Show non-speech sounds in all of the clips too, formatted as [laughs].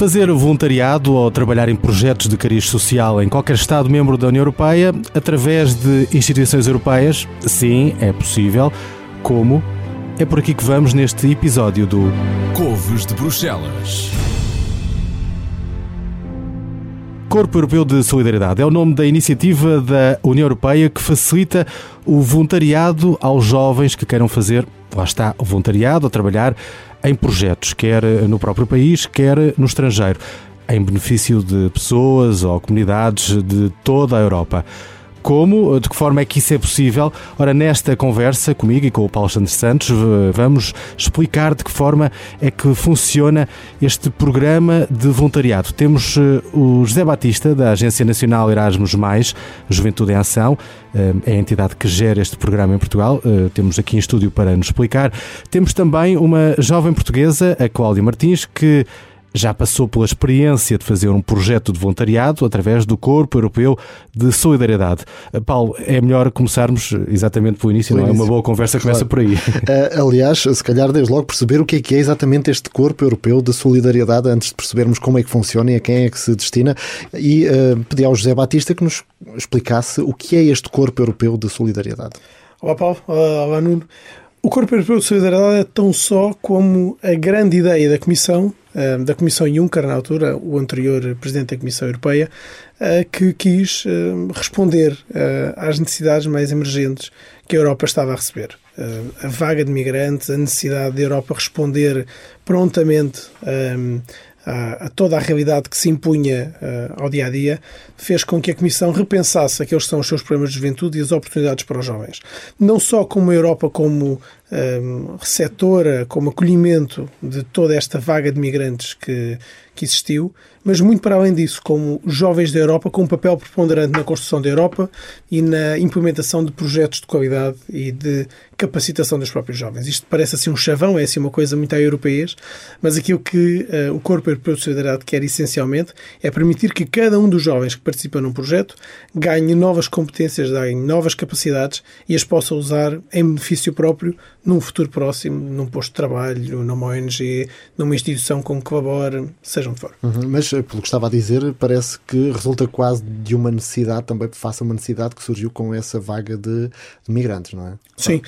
Fazer voluntariado ou trabalhar em projetos de cariz social em qualquer Estado-membro da União Europeia através de instituições europeias? Sim, é possível. Como? É por aqui que vamos neste episódio do Couves de Bruxelas. Corpo Europeu de Solidariedade é o nome da iniciativa da União Europeia que facilita o voluntariado aos jovens que queiram fazer, lá está, o voluntariado, a trabalhar em projetos, quer no próprio país, quer no estrangeiro, em benefício de pessoas ou comunidades de toda a Europa. Como? De que forma é que isso é possível? Ora, nesta conversa comigo e com o Paulo Santos Santos, vamos explicar de que forma é que funciona este programa de voluntariado. Temos eh, o José Batista, da Agência Nacional Erasmus, Juventude em Ação, eh, é a entidade que gera este programa em Portugal. Eh, temos aqui em estúdio para nos explicar. Temos também uma jovem portuguesa, a Cláudia Martins, que já passou pela experiência de fazer um projeto de voluntariado através do Corpo Europeu de Solidariedade. Paulo, é melhor começarmos exatamente pelo início, pelo não início. é? Uma boa conversa claro. começa por aí. Uh, [laughs] aliás, se calhar desde logo perceber o que é que é exatamente este Corpo Europeu de Solidariedade antes de percebermos como é que funciona e a quem é que se destina e uh, pedi ao José Batista que nos explicasse o que é este Corpo Europeu de Solidariedade. Olá Paulo, olá Nuno. O Corpo Europeu de Solidariedade é tão só como a grande ideia da Comissão, eh, da Comissão Juncker, na altura, o anterior Presidente da Comissão Europeia, eh, que quis eh, responder às necessidades mais emergentes que a Europa estava a receber. A vaga de migrantes, a necessidade da Europa responder prontamente a, a, toda a realidade que se impunha ao dia a dia, fez com que a Comissão repensasse aqueles que são os seus problemas de juventude e as oportunidades para os jovens. Não só como a Europa como um, receptora, como acolhimento de toda esta vaga de migrantes que, que existiu, mas muito para além disso, como jovens da Europa com um papel preponderante na construção da Europa e na implementação de projetos de qualidade e de capacitação dos próprios jovens. Isto parece assim um chavão, é assim uma coisa muito a europeias, mas aquilo que uh, o Corpo Europeu de Solidariedade quer essencialmente é permitir que cada um dos jovens que participa num projeto ganhe novas competências, ganhe novas capacidades e as possa usar em benefício próprio num futuro próximo, num posto de trabalho, numa ONG, numa instituição com que colabore, seja onde for. Uhum, mas, eh, pelo que estava a dizer, parece que resulta quase de uma necessidade, também face a uma necessidade que surgiu com essa vaga de, de migrantes, não é? Sim,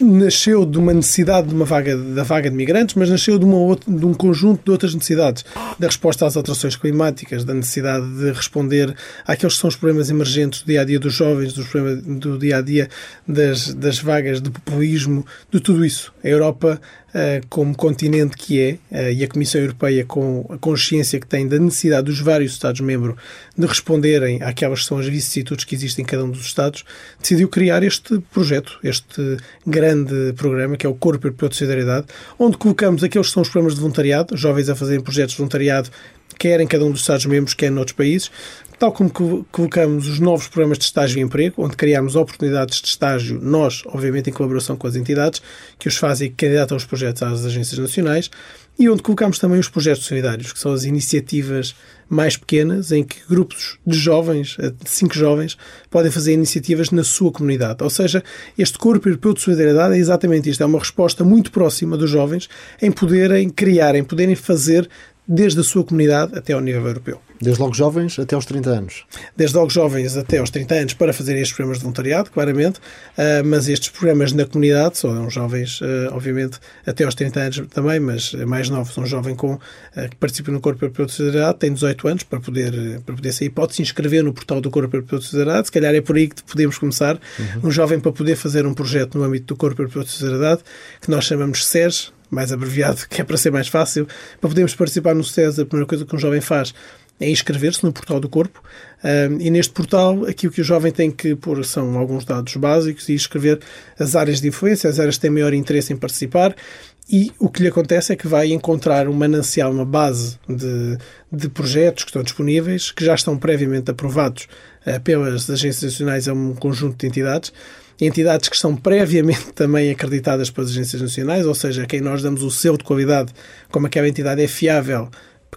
nasceu de uma necessidade de uma vaga, da vaga de migrantes, mas nasceu de, uma outra, de um conjunto de outras necessidades. Da resposta às alterações climáticas, da necessidade de responder àqueles que são os problemas emergentes do dia-a-dia -dia dos jovens, dos problemas do dia-a-dia -dia das, das vagas de populismo, de tudo isso. A Europa eh, como continente que é, eh, e a Comissão Europeia com a consciência que tem da necessidade dos vários Estados-membros de responderem àquelas que são as vicissitudes que existem em cada um dos Estados, decidiu criar este projeto, este grande programa, que é o Corpo Europeu de Solidariedade, onde colocamos aqueles que são os programas de voluntariado, jovens a fazerem projetos de voluntariado, quer em cada um dos Estados-membros, quer noutros países, tal como colocamos os novos programas de estágio e emprego, onde criamos oportunidades de estágio, nós, obviamente, em colaboração com as entidades que os fazem candidatam os projetos às agências nacionais, e onde colocamos também os projetos solidários, que são as iniciativas mais pequenas, em que grupos de jovens, de cinco jovens, podem fazer iniciativas na sua comunidade. Ou seja, este Corpo Europeu de Solidariedade é exatamente isto, é uma resposta muito próxima dos jovens em poderem criar, em poderem fazer desde a sua comunidade até ao nível europeu. Desde logo jovens até aos 30 anos. Desde logo jovens até aos 30 anos para fazer estes programas de voluntariado, claramente, uh, mas estes programas na comunidade são jovens, uh, obviamente, até aos 30 anos também, mas mais novos, um jovem com, uh, que participa no Corpo Europeu de Solidariedade, tem 18 anos para poder, para poder sair, pode se inscrever no portal do Corpo Europeu de Solidariedade, se calhar é por aí que podemos começar, uhum. um jovem para poder fazer um projeto no âmbito do Corpo Europeu de Solidariedade, que nós chamamos SES, mais abreviado, que é para ser mais fácil, para podermos participar no SES, a primeira coisa que um jovem faz é inscrever-se no portal do corpo. Um, e neste portal aquilo que o jovem tem que pôr são alguns dados básicos e escrever as áreas de influência, as áreas que têm maior interesse em participar. E o que lhe acontece é que vai encontrar um manancial, uma base de, de projetos que estão disponíveis, que já estão previamente aprovados uh, pelas agências nacionais a um conjunto de entidades, entidades que estão previamente também acreditadas pelas agências nacionais, ou seja, quem nós damos o selo de qualidade, como aquela entidade é fiável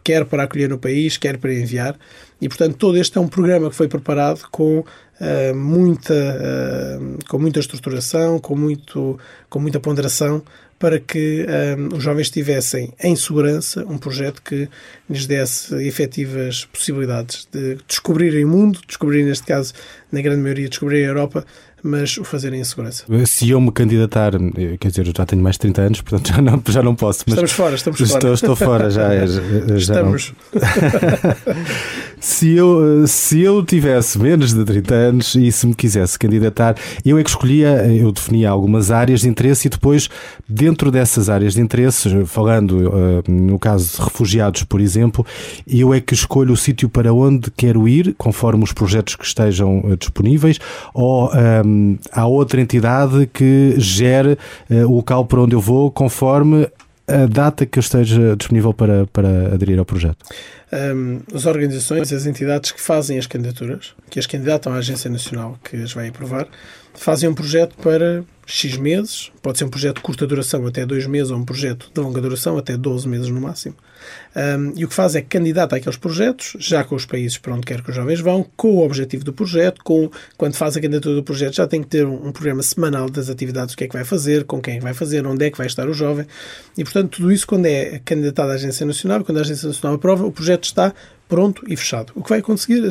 quer para acolher no país, quer para enviar. E, portanto, todo este é um programa que foi preparado com uh, muita, uh, com muita estruturação, com, muito, com muita ponderação, para que um, os jovens tivessem em segurança um projeto que lhes desse efetivas possibilidades de descobrirem o mundo, descobrirem, neste caso, na grande maioria, descobrirem a Europa, mas o fazerem em segurança. Se eu me candidatar, quer dizer, eu já tenho mais de 30 anos, portanto já não, já não posso. estamos fora, estamos fora. Estou, estou fora já. já estamos. [laughs] se, eu, se eu tivesse menos de 30 anos e se me quisesse candidatar, eu é que escolhia, eu definia algumas áreas de interesse e depois, dentro dessas áreas de interesse, falando no caso de refugiados, por exemplo, eu é que escolho o sítio para onde quero ir, conforme os projetos que estejam disponíveis, ou um, há outra entidade que gere uh, o local para onde eu vou, conforme a data que eu esteja disponível para, para aderir ao projeto? Um, as organizações, as entidades que fazem as candidaturas, que as candidatam à Agência Nacional que as vai aprovar, fazem um projeto para X meses, pode ser um projeto de curta duração até 2 meses ou um projeto de longa duração até 12 meses no máximo. Um, e o que faz é candidata àqueles projetos, já com os países para onde quer que os jovens vão, com o objetivo do projeto, com quando faz a candidatura do projeto já tem que ter um, um programa semanal das atividades, o que é que vai fazer, com quem é que vai fazer, onde é que vai estar o jovem. E, portanto, tudo isso quando é candidatado à Agência Nacional, quando a Agência Nacional aprova, o projeto está pronto e fechado. O que vai acontecer,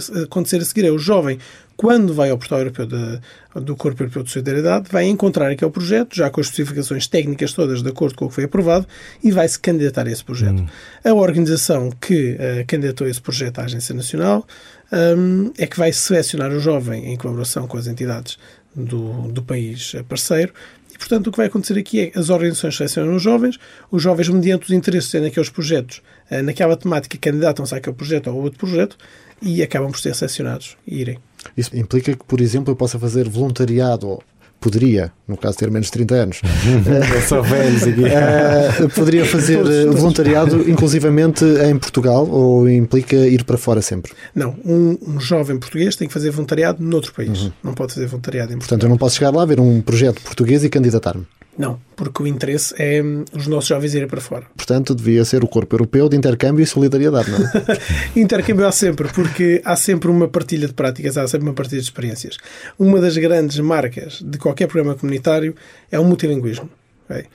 a seguir é o jovem, quando vai ao portal europeu de, do Corpo Europeu de Solidariedade, vai encontrar aquele projeto, já com as especificações técnicas todas de acordo com o que foi aprovado, e vai se candidatar a esse projeto. Hum. A organização que uh, candidatou esse projeto à Agência Nacional um, é que vai selecionar o jovem em colaboração com as entidades do, do país parceiro e, portanto, o que vai acontecer aqui é que as organizações selecionam os jovens, os jovens, mediante os interesses naqueles projetos, eh, naquela temática, candidatam-se àquele projeto ou outro projeto e acabam por ser selecionados e irem. Isso implica que, por exemplo, eu possa fazer voluntariado poderia, no caso ter menos de 30 anos, [laughs] eu sou velho aqui. Uh, poderia fazer todos, voluntariado inclusivamente em Portugal ou implica ir para fora sempre? Não, um, um jovem português tem que fazer voluntariado noutro país, uhum. não pode fazer voluntariado em Portugal. Portanto, eu não posso chegar lá, ver um projeto português e candidatar-me. Não, porque o interesse é hum, os nossos jovens irem para fora. Portanto, devia ser o Corpo Europeu de Intercâmbio e Solidariedade, não é? [laughs] intercâmbio há sempre, porque há sempre uma partilha de práticas, há sempre uma partilha de experiências. Uma das grandes marcas de qualquer programa comunitário é o multilinguismo. Okay?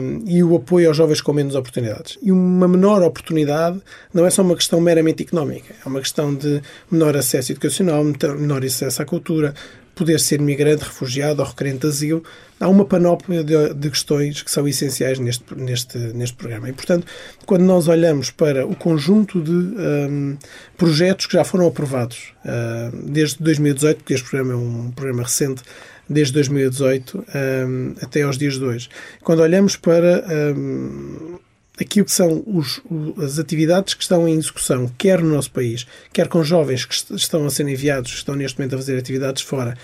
Um, e o apoio aos jovens com menos oportunidades. E uma menor oportunidade não é só uma questão meramente económica, é uma questão de menor acesso educacional, menor acesso à cultura, poder ser migrante, refugiado ou requerente de asilo, há uma panóplia de, de, questões que são essenciais neste, neste, neste programa. E, portanto, quando nós olhamos para o conjunto de um, projetos que já foram aprovados uh, desde 2018, porque este programa é um programa recente, desde 2018 um, até aos dias de hoje, quando olhamos para um, aquilo que são os, as atividades que estão em execução, quer no nosso país, quer com jovens que estão a ser enviados, que estão neste momento a fazer atividades fora,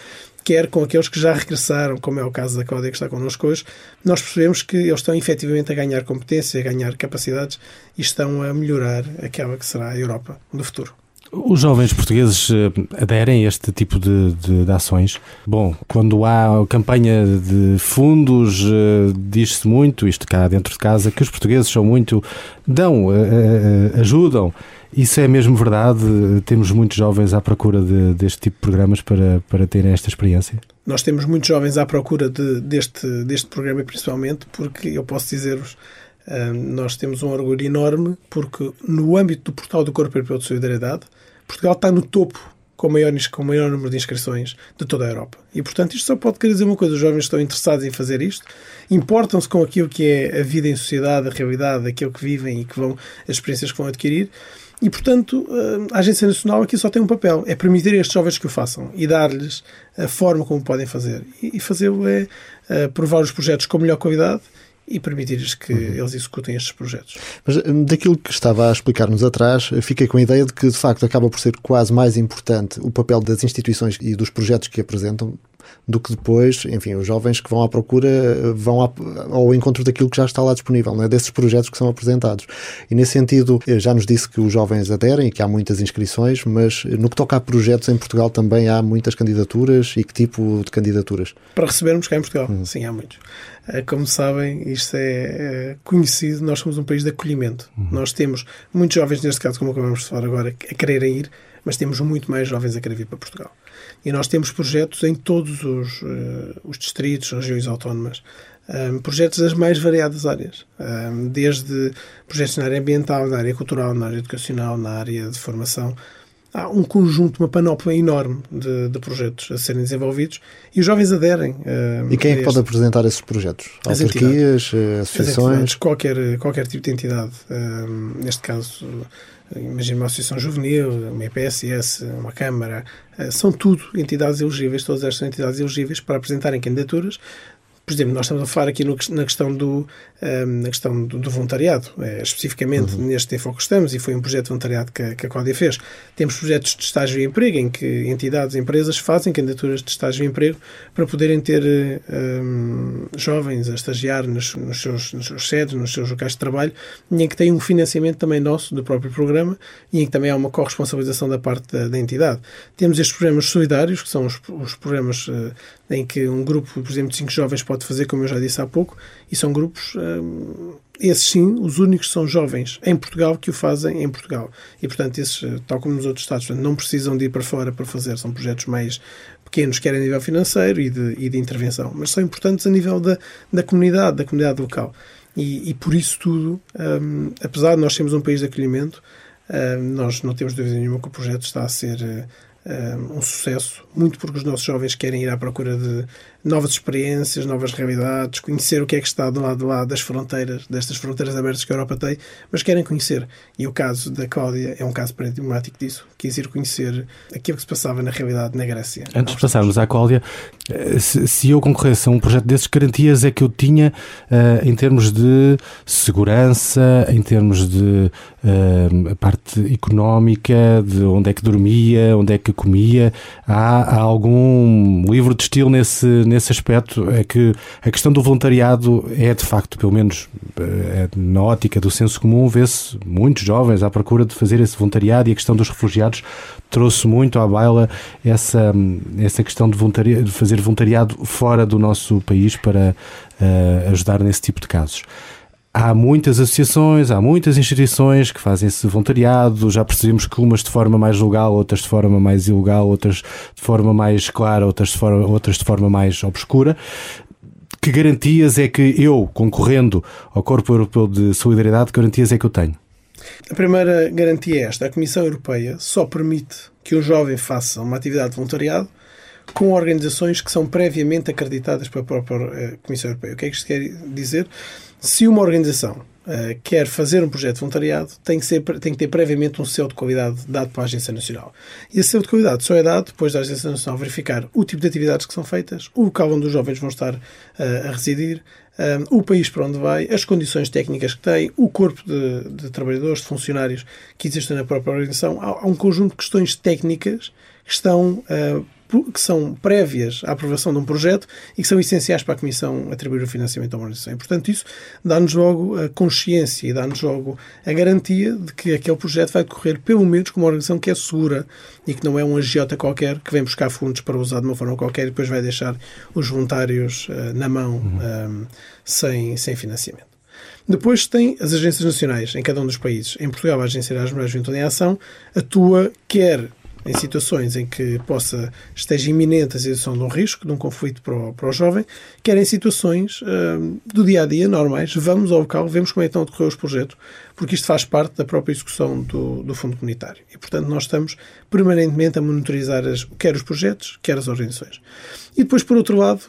quer com aqueles que já regressaram, como é o caso da Cláudia que está connosco hoje, nós percebemos que eles estão efetivamente a ganhar competência, a ganhar capacidades e estão a melhorar aquela que será a Europa do futuro. Os jovens portugueses eh, aderem a este tipo de, de, de ações? Bom, quando há campanha de fundos, eh, diz-se muito, isto cá dentro de casa, que os portugueses são muito. dão, eh, ajudam. Isso é mesmo verdade? Temos muitos jovens à procura de, deste tipo de programas para, para terem esta experiência? Nós temos muitos jovens à procura de, deste, deste programa, principalmente porque eu posso dizer-vos nós temos um orgulho enorme porque no âmbito do portal do Corpo Europeu de Solidariedade, Portugal está no topo com o maior, com o maior número de inscrições de toda a Europa. E, portanto, isto só pode querer dizer uma coisa: os jovens estão interessados em fazer isto, importam-se com aquilo que é a vida em sociedade, a realidade, aquilo que vivem e que vão, as experiências que vão adquirir. E, portanto, a Agência Nacional aqui só tem um papel: é permitir a estes jovens que o façam e dar-lhes a forma como podem fazer. E, fazê-lo é provar os projetos com melhor qualidade e permitir-lhes que uhum. eles executem estes projetos. Mas hum, daquilo que estava a explicar-nos atrás, fiquei com a ideia de que, de facto, acaba por ser quase mais importante o papel das instituições e dos projetos que apresentam do que depois, enfim, os jovens que vão à procura vão ao encontro daquilo que já está lá disponível, não é? desses projetos que são apresentados. E nesse sentido, eh, já nos disse que os jovens aderem e que há muitas inscrições, mas no que toca a projetos em Portugal também há muitas candidaturas e que tipo de candidaturas? Para recebermos cá em Portugal, hum. sim, há muitos. Eh, como sabem, isto é conhecido, nós somos um país de acolhimento. Uhum. Nós temos muitos jovens, neste caso, como acabamos de falar agora, a quererem ir, mas temos muito mais jovens a querer vir para Portugal. E nós temos projetos em todos os, uh, os distritos, regiões autónomas. um, projetos das mais variadas áreas, um, desde projetos na área ambiental, na área cultural, na área educacional, na área de formação. Há um conjunto, uma panóplia enorme de, de projetos a serem desenvolvidos e os jovens aderem. Um, e quem é que pode apresentar esses projetos? As Autarquias, eh, associações? qualquer, qualquer tipo de entidade. neste caso, imagina uma associação juvenil, uma EPSS, uma Câmara, eh, são tudo entidades elegíveis, todas estas são entidades elegíveis para apresentarem candidaturas por exemplo, nós estamos a falar aqui no, na questão do, um, na questão do, do voluntariado, é, especificamente uhum. neste enfoque que estamos, e foi um projeto de voluntariado que, que a Códia fez. Temos projetos de estágio e emprego, em que entidades e empresas fazem candidaturas de estágio e emprego para poderem ter um, jovens a estagiar nos, nos, seus, nos seus sedes, nos seus locais de trabalho, e em que tem um financiamento também nosso do próprio programa, e em que também há uma corresponsabilização da parte da, da entidade. Temos estes programas solidários, que são os, os programas uh, em que um grupo, por exemplo, de cinco jovens pode fazer, como eu já disse há pouco, e são grupos, hum, esses sim, os únicos são jovens em Portugal que o fazem em Portugal. E, portanto, esses, eh, tal como nos outros Estados, não precisam de ir para fora para fazer, são projetos mais pequenos, quer a nível financeiro e de, e de intervenção, mas são importantes a nível da, da comunidade, da comunidade local. E, e por isso tudo, hum, apesar de nós sermos um país de acolhimento, hum, nós não temos dúvida nenhuma que o projeto está a ser eh, um sucesso, muito porque os nossos jovens querem ir à procura de novas experiências, novas realidades, conhecer o que é que está do lado, do lado das fronteiras, destas fronteiras abertas que a Europa tem, mas querem conhecer. E o caso da Cláudia é um caso paradigmático disso. Quis ir conhecer aquilo que se passava na realidade na Grécia. Antes de passarmos à Cláudia, eh, se, eu concorresse a um projeto desses, garantias é que eu tinha uh, em termos de segurança, em termos de uh, parte económica, de onde é que dormia, onde é que comia. Há, há algum livro de estilo nesse nesse aspecto é que a questão do voluntariado é, de facto, pelo menos é, na ótica do senso comum, vê-se muitos jovens à procura de fazer esse voluntariado e a questão dos refugiados trouxe muito à baila essa, essa questão de, voluntariado, de fazer voluntariado fora do nosso país para uh, ajudar nesse tipo de casos. Há muitas associações, há muitas instituições que fazem esse voluntariado. Já percebemos que umas de forma mais legal, outras de forma mais ilegal, outras de forma mais clara, outras de forma, outras de forma mais obscura. Que garantias é que eu, concorrendo ao Corpo Europeu de Solidariedade, que garantias é que eu tenho? A primeira garantia é esta: a Comissão Europeia só permite que o jovem faça uma atividade de voluntariado com organizações que são previamente acreditadas pela própria eh, Comissão Europeia. O que é que isto quer dizer? Se uma organização uh, quer fazer um projeto de voluntariado, tem que, ser, tem que ter previamente um selo de qualidade dado pela Agência Nacional. E esse selo de qualidade só é dado depois da Agência Nacional verificar o tipo de atividades que são feitas, o local onde os jovens vão estar uh, a residir, um, o país para onde vai, as condições técnicas que tem, o corpo de, de trabalhadores, de funcionários que existem na própria organização. Há, há um conjunto de questões técnicas que estão uh, que são prévias à aprovação de um projeto e que são essenciais para a Comissão atribuir o financiamento à organização. E, portanto, isso dá-nos logo a consciência e dá-nos logo a garantia de que aquele projeto vai decorrer, pelo menos, com uma organização que é segura e que não é um agiota qualquer que vem buscar fundos para usar de uma forma qualquer e depois vai deixar os voluntários uh, na mão um, uhum. sem, sem financiamento. Depois tem as agências nacionais em cada um dos países. Em Portugal, a Agência das Mulheres Juventude em Ação atua quer em situações em que possa esteja iminente a situação de um risco, de um conflito para o, para o jovem, quer em situações uh, do dia a dia normais. Vamos ao local, vemos como é que estão a decorrer os projetos, porque isto faz parte da própria execução do, do Fundo Comunitário. E, portanto, nós estamos permanentemente a monitorizar as, quer os projetos, quer as organizações. E depois, por outro lado,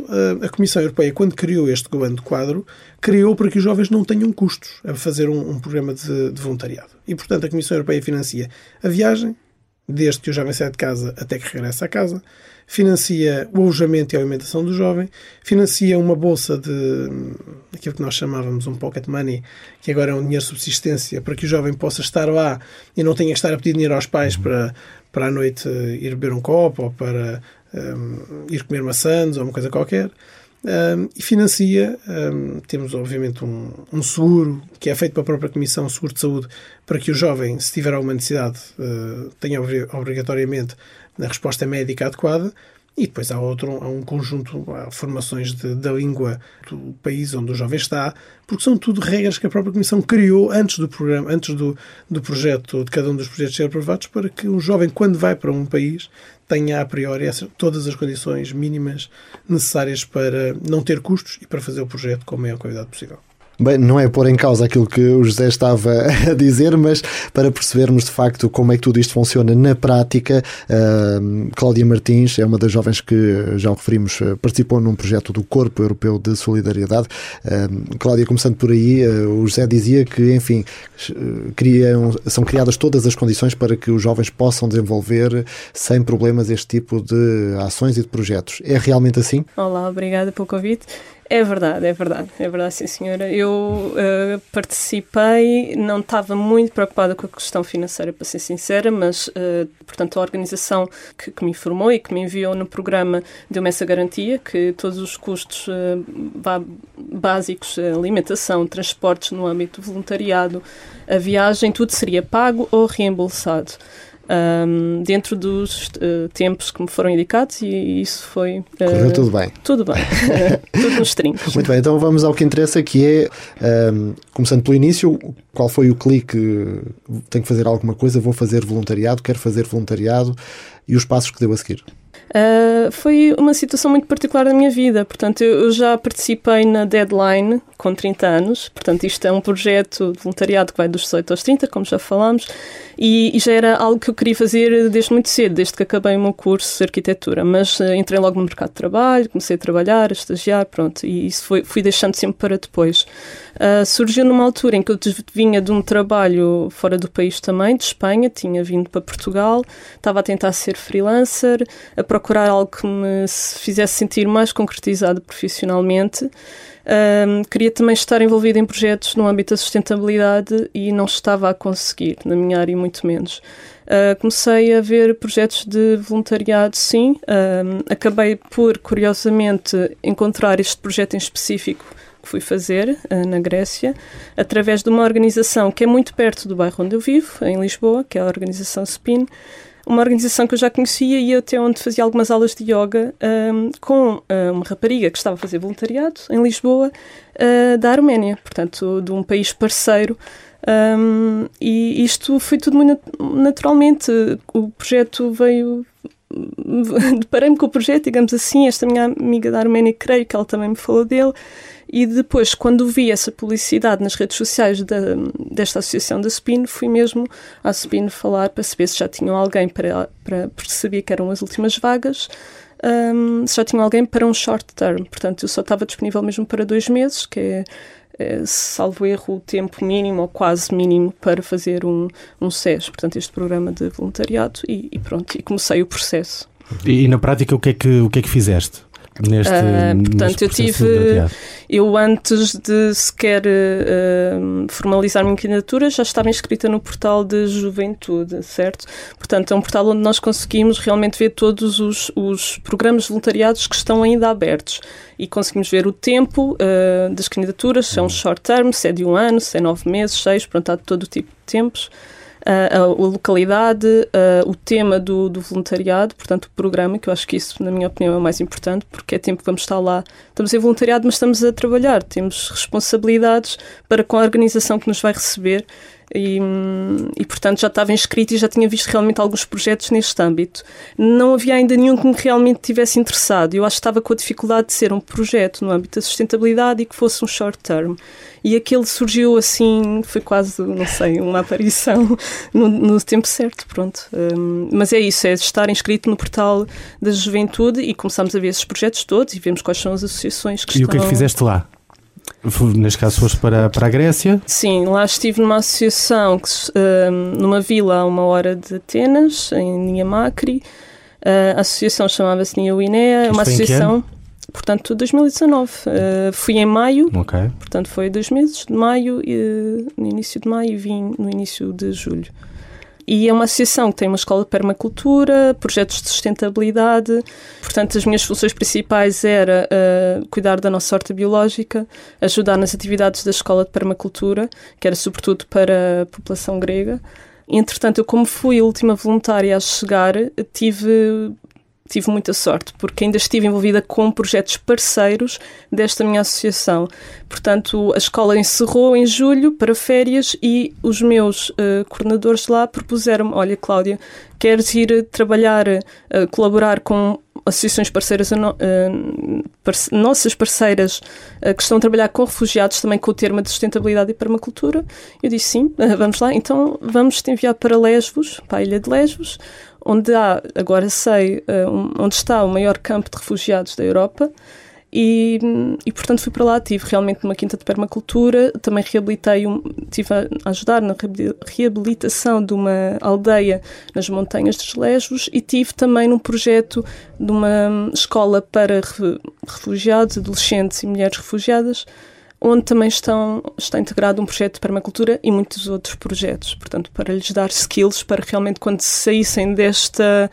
a Comissão Europeia, quando criou este governo de quadro, criou para que os jovens não tenham custos a fazer um, um programa de, de voluntariado. E, portanto, a Comissão Europeia financia a viagem, desde que o jovem sai de casa até que regressa a casa, financia o alojamento e a alimentação do jovem, financia uma bolsa de aquilo que nós chamávamos um pocket money, que agora é um dinheiro de subsistência, para que o jovem possa estar lá e não tenha que estar a pedir dinheiro aos pais para, para à noite ir beber um copo ou para um, ir comer maçãs ou uma coisa qualquer e financia, temos obviamente um, um, seguro que é feito pela própria Comissão Seguro de Saúde para que o jovem, se tiver alguma necessidade, uh, tenha obrigatoriamente a resposta médica adequada E depois há outro, há um conjunto, há formações de, da língua do país onde o jovem está, porque são tudo regras que a própria Comissão criou antes do programa, antes do, do projeto, de cada um dos projetos ser aprovados, para que o jovem, quando vai para um país, tenha a priori todas as condições mínimas necessárias para não ter custos e para fazer o projeto com a maior qualidade possível. Bem, não é pôr em causa aquilo que o José estava [laughs] a dizer, mas para percebermos de facto como é que tudo isto funciona na prática, uh, Cláudia Martins é uma das jovens que, já o referimos, eh, participou num projeto do Corpo Europeu de Solidariedade. Uh, Cláudia, começando por aí, uh, o José dizia que, enfim, criam, são criadas todas as condições para que os jovens possam desenvolver sem problemas este tipo de ações e de projetos. É realmente assim? Olá, obrigada pelo convite. É verdade, é verdade, é verdade, sim senhora. Eu uh, participei, não estava muito preocupada com a questão financeira, para ser sincera, mas, uh, portanto, a organização que, que, me informou e que me enviou no programa deu-me essa garantia que todos os custos uh, básicos, alimentação, transportes no âmbito do voluntariado, a viagem, tudo seria pago ou reembolsado um, dentro dos uh, tempos que me foram indicados e isso foi. Uh, Correu tudo bem. Tudo bem. [laughs] [laughs] tudo nos trincos. Muito bem, então vamos ao que interessa, que é, um, começando pelo início, qual foi o clique? Tenho que fazer alguma coisa, vou fazer voluntariado, quero fazer voluntariado e os passos que devo a seguir? Uh, foi uma situação muito particular da minha vida. Portanto, eu, eu, já participei na Deadline com 30 anos. Portanto, isto é um projeto de voluntariado que vai dos 18 aos 30, como já falámos, e, e já era algo que eu queria fazer desde muito cedo, desde que acabei o meu curso de arquitetura. Mas uh, entrei logo no mercado de trabalho, comecei a trabalhar, a estagiar, pronto, e isso foi, fui deixando sempre para depois. Uh, surgiu numa altura em que eu vinha de um trabalho fora do país também, de Espanha, tinha vindo para Portugal, estava a tentar ser freelancer, a procurar algo que me fizesse sentir mais concretizado profissionalmente. Um, queria também estar envolvida em projetos no âmbito da sustentabilidade e não estava a conseguir, na minha área, muito menos. Uh, comecei a ver projetos de voluntariado, sim. acabei por, curiosamente, encontrar este projeto em específico que fui fazer uh, na Grécia, através de uma organização que é muito perto do bairro onde eu vivo, em Lisboa, que é a organização SPIN, uma organização que eu já conhecia e até onde fazia algumas aulas de yoga um, com uh, uma rapariga que estava a fazer voluntariado em Lisboa, uh, da Arménia, portanto, de um país parceiro. Um, e isto foi tudo muito naturalmente. O projeto veio. [laughs] Deparei-me com o projeto, digamos assim. Esta minha amiga da Arménia, creio que ela também me falou dele. E depois, quando vi essa publicidade nas redes sociais da, desta associação da SPIN, fui mesmo à SPIN falar para saber se já tinham alguém para, para perceber que eram as últimas vagas, um, se já tinham alguém para um short term. Portanto, eu só estava disponível mesmo para dois meses, que é, é salvo erro, o tempo mínimo ou quase mínimo para fazer um, um SES, portanto, este programa de voluntariado, e, e pronto, e comecei o processo. E, e, na prática, o que é que, o que, é que fizeste? Neste, uh, portanto, eu tive, eu antes de sequer uh, formalizar a minha candidatura já estava inscrita no portal de juventude, certo? Portanto, é um portal onde nós conseguimos realmente ver todos os, os programas voluntariados que estão ainda abertos. E conseguimos ver o tempo uh, das candidaturas, se é um short term, se é de um ano, se é nove meses, seis, pronto, há todo o tipo de tempos a, a localidade, o tema do, do, voluntariado, portanto, o programa, que eu acho que isso, na minha opinião, é mais importante, porque é tempo que vamos estar lá. Estamos em voluntariado, mas estamos a trabalhar, temos responsabilidades para com a organização que nos vai receber e, e, portanto já estava inscrito e já tinha visto realmente alguns projetos neste âmbito. Não havia ainda nenhum que me realmente tivesse interessado. Eu acho que estava com a dificuldade de ser um projeto no âmbito da sustentabilidade e que fosse um short term. E aquele surgiu assim, foi quase, não sei, uma aparição [laughs] no, no tempo certo, pronto. Um, mas é isso, é estar inscrito no portal da juventude e começamos a ver esses projetos todos e vemos quais são as associações que e estão... E o que é que fizeste lá? Neste caso foste para, para a Grécia? Sim, lá estive numa associação, que, um, numa vila a uma hora de Atenas, em Niamacri. Uh, a associação chamava-se Nia Uinea, uma associação... Portanto, 2019. Uh, fui em maio, okay. portanto foi dois meses, de maio, e, no início de maio e vim no início de julho. E é uma associação que tem uma escola de permacultura, projetos de sustentabilidade. Portanto, as minhas funções principais era uh, cuidar da nossa horta biológica, ajudar nas atividades da escola de permacultura, que era sobretudo para a população grega. Entretanto, eu como fui a última voluntária a chegar, tive tive muita sorte, porque ainda estive envolvida com projetos parceiros desta minha associação. Portanto, a escola encerrou em julho para férias e os meus uh, coordenadores lá propuseram-me: Olha, Cláudia, queres ir trabalhar, uh, colaborar com associações parceiras, uh, parce nossas parceiras que estão a trabalhar com refugiados, também com o termo de sustentabilidade e permacultura? Eu disse sim, [laughs] vamos lá, então vamos te enviar para Lesvos, para a ilha de Lesvos onde há, agora sei, eh, onde está o maior campo de refugiados da Europa. E, e, portanto fui para lá, tive realmente uma quinta de permacultura, também reabilitei, um, tive a ajudar na reabilitação de uma aldeia nas montanhas dos Lesbos e tive também num projeto de uma escola para refugiados, adolescentes e mulheres refugiadas, onde também estão, está integrado um projeto de permacultura e muitos outros projetos. Portanto, para lhes dar skills para realmente, quando saíssem desta.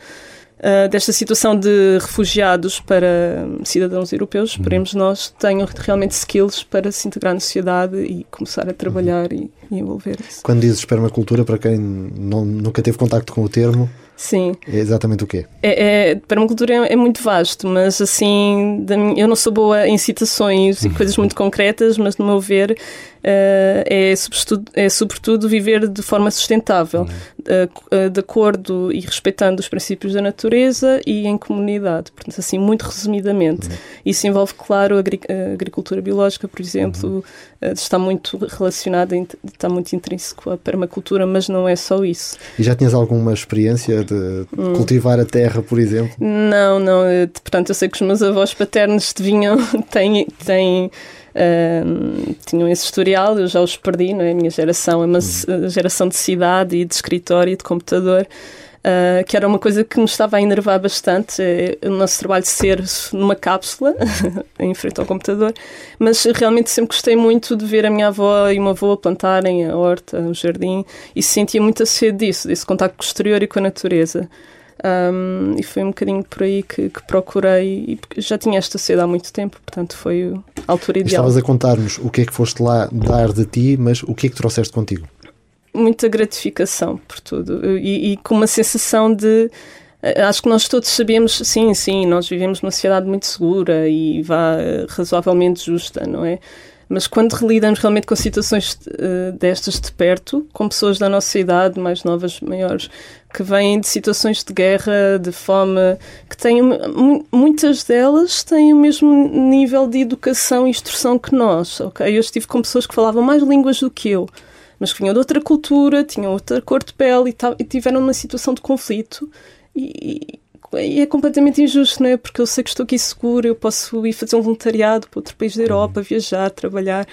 Uh, desta situação de refugiados para cidadãos europeus, uhum. esperemos nós tenham realmente skills para se integrar na sociedade e começar a trabalhar uhum. e, e envolver-se. Quando dizes permacultura, para quem não, nunca teve contacto com o termo, Sim. É exatamente o quê? É, é, permacultura é, é muito vasto, mas assim, eu não sou boa em citações e [laughs] coisas muito concretas, mas no meu ver é, sobretudo, é sobretudo viver de forma sustentável, uh, de acordo e respeitando os princípios da natureza e em comunidade. Portanto, assim, muito resumidamente. Uhum. Isso envolve, claro, a agricultura biológica, por exemplo, uhum. está muito relacionada, está muito intrínseco à permacultura, mas não é só isso. E já tinhas alguma experiência de hum. cultivar a terra, por exemplo? Não, não. Portanto, eu sei que os meus avós paternos vinham, [laughs] têm, têm Uh, tinham esse historial, eu já os perdi, não é? A minha geração é uma uhum. geração de cidade e de escritório e de computador. Uh, que era uma coisa que me estava a enervar bastante, é o nosso trabalho de ser numa cápsula, [laughs] em frente ao computador, mas realmente sempre gostei muito de ver a minha avó e o meu avô plantarem a horta, o jardim, e sentia muita sede disso, desse contato com o exterior e com a natureza. Um, e foi um bocadinho por aí que, que, procurei, e já tinha esta sede há muito tempo, portanto foi a altura ideal. Estavas a contar-nos o que é que foste lá dar de ti, mas o que é que trouxeste contigo? muita gratificação por tudo e, e, com uma sensação de eh, acho que nós todos sabemos sim sim nós vivemos numa sociedade muito segura e vá eh, razoavelmente justa não é mas quando lidamos realmente com situações uh, destas de perto, com pessoas da nossa idade, mais novas, maiores, que vêm de situações de guerra, de fome, que têm, muitas delas têm o mesmo nível de educação e instrução que nós, ok? Eu estive com pessoas que falavam mais línguas do que eu, mas que vinham de outra cultura, tinham outra cor de pele e, tiveram uma situação de conflito e, e, é completamente injusto, não é? Porque eu sei que estou aqui seguro, eu posso ir fazer um voluntariado para outro país da Europa, uhum. viajar, trabalhar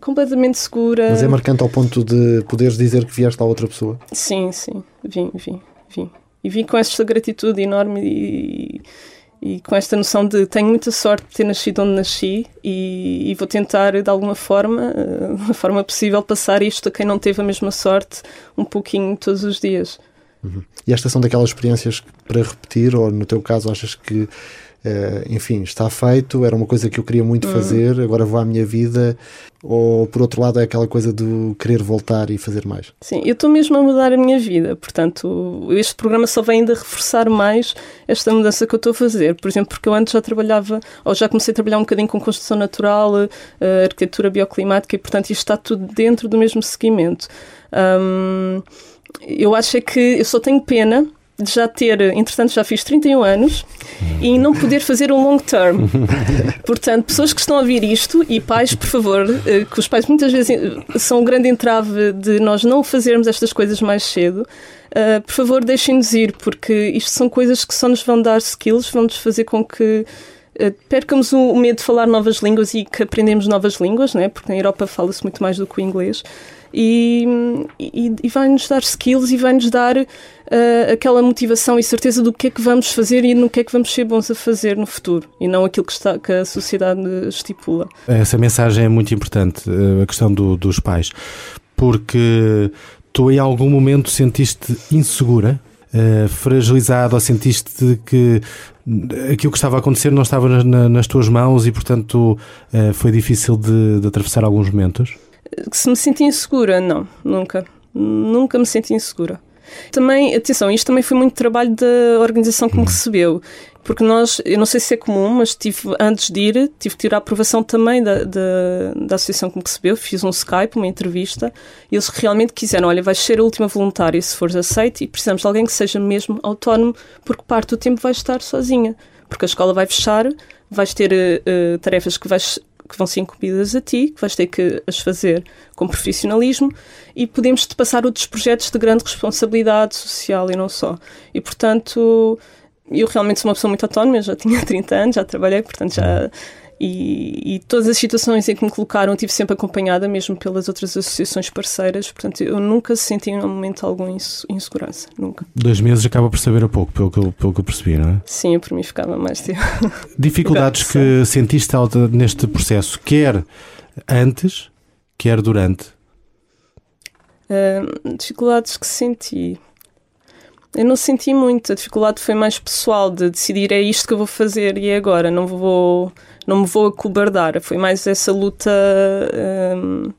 completamente segura. Mas é marcante ao ponto de poderes dizer que vieste a outra pessoa? Sim, sim, vim, vim, vim. E vim com esta gratitude enorme e, e com esta noção de tenho muita sorte de ter nascido onde nasci e, e, vou tentar de alguma forma, eh, da forma possível, passar isto a quem não teve a mesma sorte um pouquinho todos os dias. Uhum. E estas são daquelas experiências para repetir, ou no teu caso achas que Uh, enfim, está feito, era uma coisa que eu queria muito uhum. fazer, agora vou à minha vida, ou por outro lado é aquela coisa do querer voltar e fazer mais? Sim, eu estou mesmo a mudar a minha vida, portanto, este programa só vem ainda reforçar mais esta mudança que eu estou a fazer. Por exemplo, porque eu antes já trabalhava, ou já comecei a trabalhar um bocadinho com construção natural, uh, arquitetura bioclimática, e portanto isto está tudo dentro do mesmo seguimento. Um, eu acho é que eu só tenho pena de já ter, entretanto, já fiz 31 anos e não poder fazer um long term. [laughs] Portanto, pessoas que estão a ouvir isto e pais, por favor, eh, que os pais muitas vezes são um grande entrave de nós não fazermos estas coisas mais cedo. Uh, por favor, deixem-nos ir, porque isto são coisas que só nos vão dar skills, vão-nos fazer com que uh, percamos o, o, medo de falar novas línguas e que aprendemos novas línguas, né? porque na Europa fala-se muito mais do que o inglês e, e, e vai-nos dar skills e vai-nos dar uh, aquela motivação e certeza do que é que vamos fazer e no que é que vamos ser bons a fazer no futuro e não aquilo que, está, que a sociedade estipula. Essa mensagem é muito importante, eh, a questão do, dos pais, porque tu em algum momento sentiste insegura Uh, ou sentiste que aquilo que estava a acontecer não estava na, nas tuas mãos e, portanto, uh, foi difícil de, de, atravessar alguns momentos? Que se me senti insegura, não, nunca. Nunca me senti insegura. Também, atenção, isto também foi muito trabalho da organização que me recebeu. Porque nós, eu não sei se é comum, mas tive, antes de ir, tive que tirar a aprovação também da, da, da associação que me recebeu. Fiz um Skype, uma entrevista, e eles realmente quiseram: olha, vais ser a última voluntária se fores aceito, e precisamos de alguém que seja mesmo autónomo, porque parte do tempo vais estar sozinha. Porque a escola vai fechar, vais ter uh, tarefas que vais que vão ser incumbidas a ti, que vais ter que as fazer com profissionalismo e podemos-te passar outros projetos de grande responsabilidade social e não só. E, portanto, eu realmente sou uma pessoa muito autónoma, já tinha [laughs] 30 anos, já trabalhei, portanto já. E, e, todas as situações em que me colocaram tive sempre acompanhada, mesmo pelas outras associações parceiras, portanto eu nunca senti em um momento algum insegurança, nunca. Dois meses acaba por saber a pouco, pelo que eu, pelo que eu percebi, não é? Sim, para mim ficava mais tempo. [laughs] Dificuldades que sentiste neste processo, quer antes, quer durante? Uh, dificuldades que senti. Eu não senti muito, a dificuldade foi mais pessoal de decidir é isto que eu vou fazer e é agora, não vou não me vou acobardar. Foi mais essa luta hum,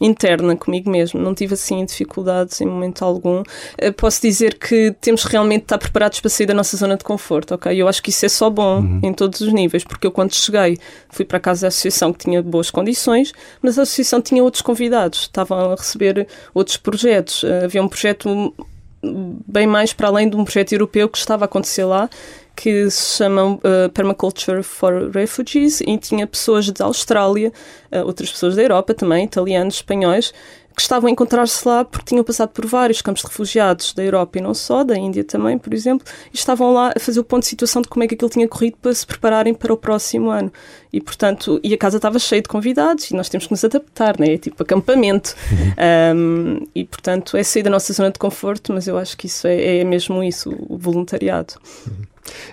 interna comigo mesmo. Não tive assim dificuldades em momento algum. Eu posso dizer que temos realmente de estar preparados para sair da nossa zona de conforto, ok? Eu acho que isso é só bom uhum. em todos os níveis, porque eu quando cheguei fui para a casa da associação que tinha boas condições, mas a associação tinha outros convidados, estavam a receber outros projetos. Havia um projeto bem mais para além de um projeto europeu que estava a acontecer lá, que se chama uh, Permaculture for Refugees e tinha pessoas da Austrália, uh, outras pessoas da Europa também, italianos, espanhóis, que estavam a encontrar-se lá porque tinham passado por vários campos de refugiados da Europa e não só, da Índia também, por exemplo, e estavam lá a fazer o ponto de situação de como é que aquilo tinha corrido para se prepararem para o próximo ano. E, portanto, e a casa estava cheia de convidados e nós temos que nos adaptar, né? É tipo acampamento. Uhum. Um, e, portanto, é sair da nossa zona de conforto, mas eu acho que isso é, é mesmo isso, o voluntariado. Uhum.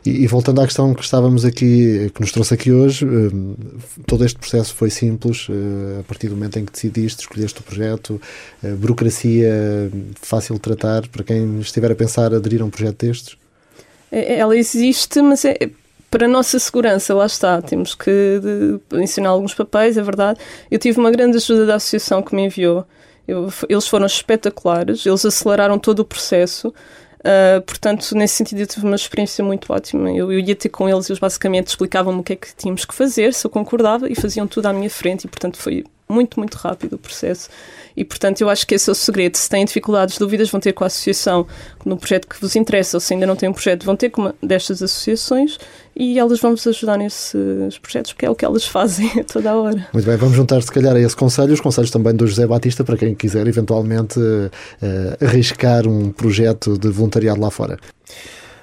E, e, voltando à questão que estávamos aqui, que nos trouxe aqui hoje, uh, todo este processo foi simples uh, a partir do momento em que decidiste, escolheste o projeto, uh, burocracia fácil de tratar para quem estiver a pensar aderir a um projeto destes? É, ela existe, mas é para a nossa segurança, lá está, temos que de, ensinar alguns papéis, é verdade. Eu tive uma grande ajuda da associação que me enviou. Eu, eles foram espetaculares, eles aceleraram todo o processo. Uh, portanto, nesse sentido, eu tive uma experiência muito ótima. Eu, eu ia ter com eles e eles basicamente explicavam-me o que é que tínhamos que fazer, se eu concordava, e faziam tudo à minha frente, e portanto foi muito, muito rápido o processo. E, portanto, eu acho que esse é o segredo. Se têm dificuldades, dúvidas, vão ter com a associação no projeto que vos interessa, ou se ainda não têm um projeto, vão ter com uma destas associações e elas vão-vos ajudar nesses projetos, porque é o que elas [laughs] fazem a toda a hora. Muito bem, vamos juntar se calhar a esse conselho, os conselhos também do José Batista, para quem quiser eventualmente uh, arriscar um projeto de voluntariado lá fora.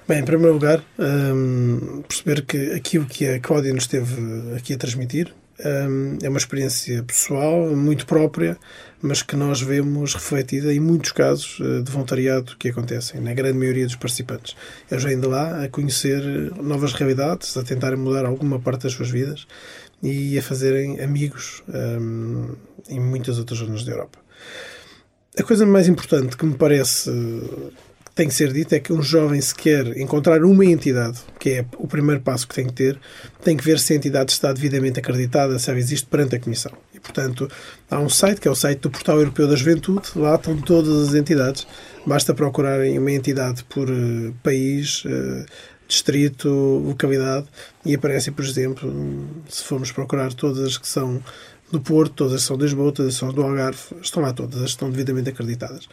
Bem, em primeiro lugar, um, ehm, perceber que aquilo que a Cláudia nos esteve aqui a transmitir é uma experiência pessoal, muito própria, mas que nós vemos refletida em muitos casos eh, de voluntariado que acontecem, na grande maioria dos participantes. Eles vêm de lá a conhecer novas realidades, a tentarem mudar alguma parte das suas vidas e a fazerem amigos um, em muitas outras zonas da Europa. A coisa mais importante que me parece tem que ser dito é que um jovem, se quer encontrar uma entidade, que é o primeiro passo que tem que ter, tem que ver se a entidade está devidamente acreditada, se ela existe perante a Comissão. E, portanto, há um site, que é o site do Portal Europeu da Juventude, lá estão todas as entidades. Basta procurarem uma entidade por uh, país, uh, distrito, localidade, e aparecem, por exemplo, se formos procurar todas as que são do Porto, todas são de Lisboa, todas são do Algarve, estão lá todas, estão devidamente acreditadas.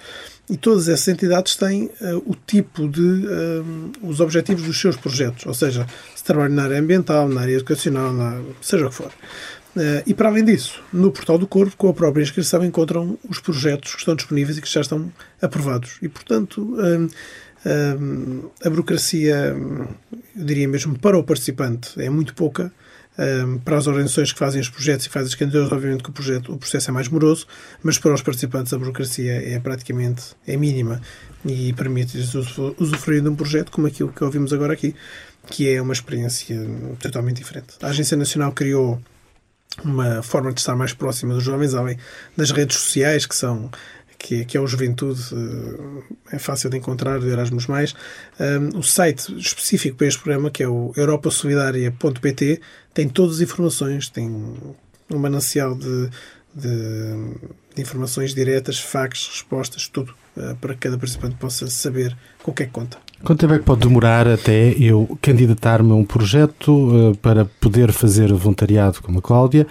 E todas essas entidades têm uh, o tipo de. Uh, os objetivos dos seus projetos, ou seja, se trabalham na área ambiental, na área educacional, na, seja o que for. Uh, e para além disso, no portal do Corpo, com a própria inscrição, encontram os projetos que estão disponíveis e que já estão aprovados. E, portanto, a burocracia, eu diria mesmo para o participante, é muito pouca um, para as organizações que fazem os projetos e fazem as candidaturas, obviamente que o, projeto, o processo é mais moroso, mas para os participantes a burocracia é praticamente é mínima e permite-lhes usufruir de um projeto como aquilo que ouvimos agora aqui, que é uma experiência totalmente diferente. A Agência Nacional criou uma forma de estar mais próxima dos jovens, além das redes sociais, que são que, que é o Juventude, eh, é fácil de encontrar, do Erasmus. Mais. Um, o site específico para este programa, que é o europasolidaria.pt, tem todas as informações, tem um manancial de, de, de, informações diretas, fax, respostas, tudo, uh, para que cada participante possa saber com o que é que conta. Quanto tempo é que pode demorar até eu candidatar-me a um projeto uh, para poder fazer voluntariado como a Cláudia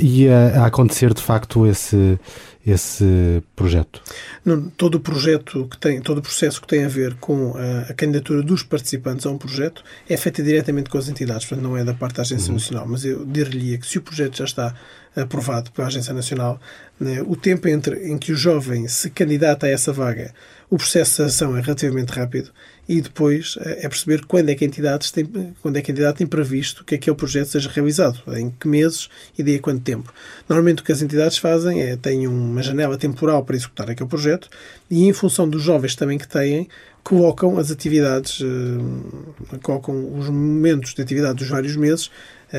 e a, a acontecer de facto esse, esse projeto? Não, todo o projeto que tem, todo o processo que tem a ver com a, a, candidatura dos participantes a um projeto é feito diretamente com as entidades, portanto não é da parte da Agência uhum. Nacional, mas eu dir-lhe que se o projeto já está aprovado pela Agência Nacional, né, o tempo entre em que o jovem se candidata a essa vaga, o processo de ação é relativamente rápido e depois eh, é perceber quando é que a entidade tem, quando é que a entidade tem previsto que aquele projeto seja realizado, em que meses e de a quanto tempo. Normalmente o que as entidades fazem é têm uma janela temporal para executar aquele projeto e em função dos jovens também que têm, colocam as atividades, eh, colocam os momentos de atividade dos vários meses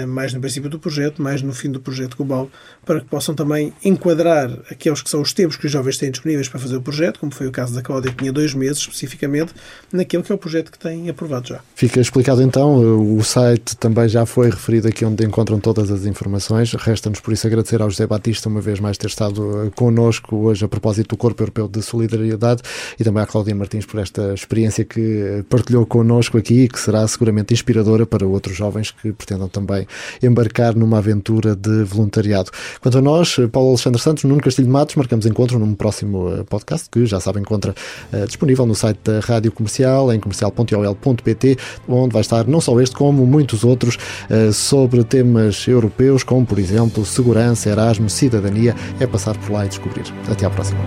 mais no princípio do projeto, mais no fim do projeto global, para que possam também enquadrar aqueles que são os tempos que os jovens têm disponíveis para fazer o projeto, como foi o caso da Cláudia, que tinha dois meses especificamente, naquele que é o projeto que tem aprovado já. Fica explicado então, o site também já foi referido aqui onde encontram todas as informações. Resta-nos por isso agradecer ao José Batista uma vez mais ter estado eh, connosco hoje a propósito do Corpo Europeu de Solidariedade e também à Cláudia Martins por esta experiência que eh, partilhou connosco aqui e que será seguramente inspiradora para outros jovens que pretendam também embarcar numa aventura de voluntariado. Quanto a nós, Paulo Alexandre Santos, Nuno Castilho de Matos, marcamos encontro num próximo eh, podcast que já sabe encontra uh, disponível no site da Rádio Comercial, em comercial.ol.pt, onde vai estar não só este como muitos outros uh, sobre temas europeus, como por exemplo segurança, Erasmus, cidadania. É passar por lá e descobrir. Até à próxima.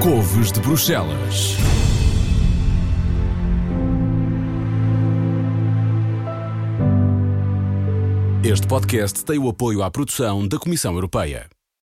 Couves de Bruxelas. Este podcast tem o apoio à produção da Comissão Europeia.